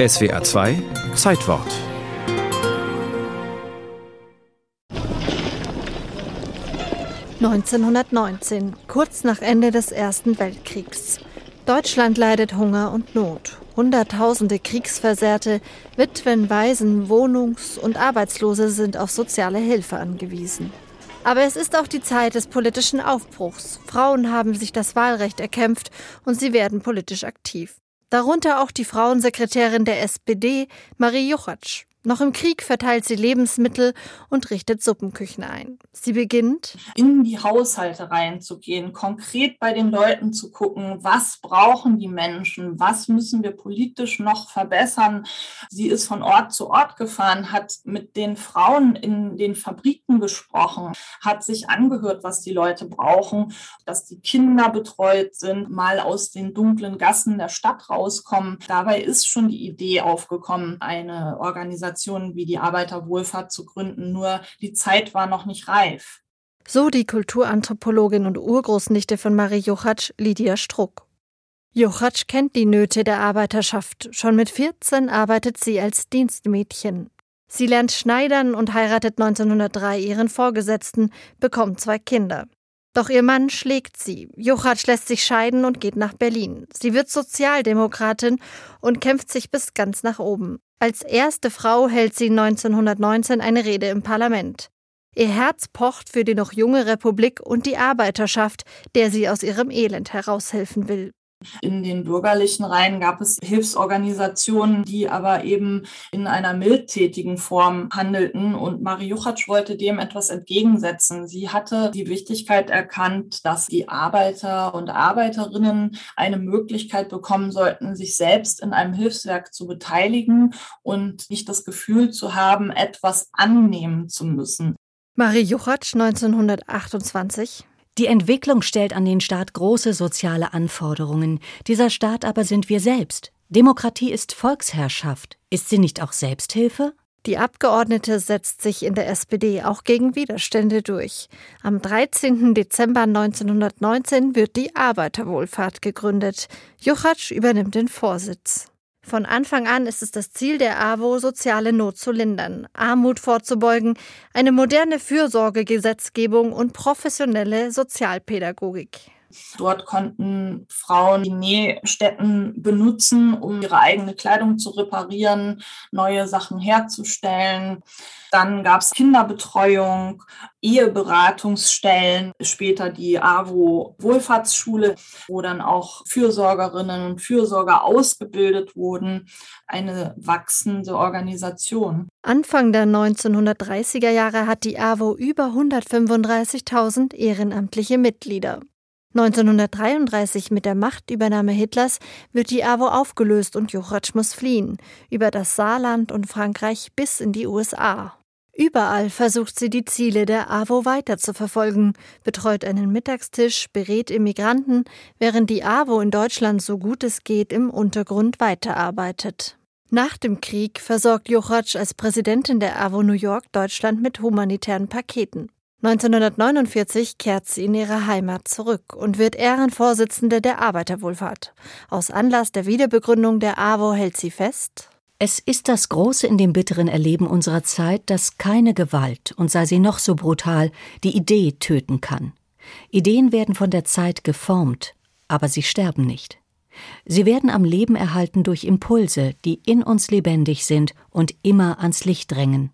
SWA 2 Zeitwort (1919), kurz nach Ende des Ersten Weltkriegs. Deutschland leidet Hunger und Not. Hunderttausende Kriegsversehrte, Witwen, Waisen, Wohnungs- und Arbeitslose sind auf soziale Hilfe angewiesen. Aber es ist auch die Zeit des politischen Aufbruchs. Frauen haben sich das Wahlrecht erkämpft und sie werden politisch aktiv. Darunter auch die Frauensekretärin der SPD, Marie Juchatsch. Noch im Krieg verteilt sie Lebensmittel und richtet Suppenküchen ein. Sie beginnt, in die Haushalte reinzugehen, konkret bei den Leuten zu gucken, was brauchen die Menschen, was müssen wir politisch noch verbessern. Sie ist von Ort zu Ort gefahren, hat mit den Frauen in den Fabriken gesprochen, hat sich angehört, was die Leute brauchen, dass die Kinder betreut sind, mal aus den dunklen Gassen der Stadt rauskommen. Dabei ist schon die Idee aufgekommen, eine Organisation Organisationen wie die Arbeiterwohlfahrt zu gründen, nur die Zeit war noch nicht reif. So die Kulturanthropologin und Urgroßnichte von Marie Juchatsch, Lydia Struck. Juchatsch kennt die Nöte der Arbeiterschaft. Schon mit 14 arbeitet sie als Dienstmädchen. Sie lernt Schneidern und heiratet 1903 ihren Vorgesetzten, bekommt zwei Kinder. Doch ihr Mann schlägt sie. Juchatsch lässt sich scheiden und geht nach Berlin. Sie wird Sozialdemokratin und kämpft sich bis ganz nach oben. Als erste Frau hält sie 1919 eine Rede im Parlament. Ihr Herz pocht für die noch junge Republik und die Arbeiterschaft, der sie aus ihrem Elend heraushelfen will. In den bürgerlichen Reihen gab es Hilfsorganisationen, die aber eben in einer mildtätigen Form handelten. Und Marie Juchatsch wollte dem etwas entgegensetzen. Sie hatte die Wichtigkeit erkannt, dass die Arbeiter und Arbeiterinnen eine Möglichkeit bekommen sollten, sich selbst in einem Hilfswerk zu beteiligen und nicht das Gefühl zu haben, etwas annehmen zu müssen. Marie Juchatsch 1928 die Entwicklung stellt an den Staat große soziale Anforderungen. Dieser Staat aber sind wir selbst. Demokratie ist Volksherrschaft. Ist sie nicht auch Selbsthilfe? Die Abgeordnete setzt sich in der SPD auch gegen Widerstände durch. Am 13. Dezember 1919 wird die Arbeiterwohlfahrt gegründet. Juchatsch übernimmt den Vorsitz. Von Anfang an ist es das Ziel der AWO, soziale Not zu lindern, Armut vorzubeugen, eine moderne Fürsorgegesetzgebung und professionelle Sozialpädagogik. Dort konnten Frauen die Nähstätten benutzen, um ihre eigene Kleidung zu reparieren, neue Sachen herzustellen. Dann gab es Kinderbetreuung, Eheberatungsstellen, später die AWO Wohlfahrtsschule, wo dann auch Fürsorgerinnen und Fürsorger ausgebildet wurden. Eine wachsende Organisation. Anfang der 1930er Jahre hat die AWO über 135.000 ehrenamtliche Mitglieder. 1933 mit der Machtübernahme Hitlers wird die AWO aufgelöst und Juchatsch muss fliehen, über das Saarland und Frankreich bis in die USA. Überall versucht sie die Ziele der AWO weiter zu verfolgen, betreut einen Mittagstisch, berät Immigranten, während die AWO in Deutschland so gut es geht im Untergrund weiterarbeitet. Nach dem Krieg versorgt Juchatsch als Präsidentin der AWO New York Deutschland mit humanitären Paketen. 1949 kehrt sie in ihre Heimat zurück und wird Ehrenvorsitzende der Arbeiterwohlfahrt. Aus Anlass der Wiederbegründung der AWO hält sie fest, es ist das Große in dem bitteren Erleben unserer Zeit, dass keine Gewalt, und sei sie noch so brutal, die Idee töten kann. Ideen werden von der Zeit geformt, aber sie sterben nicht. Sie werden am Leben erhalten durch Impulse, die in uns lebendig sind und immer ans Licht drängen.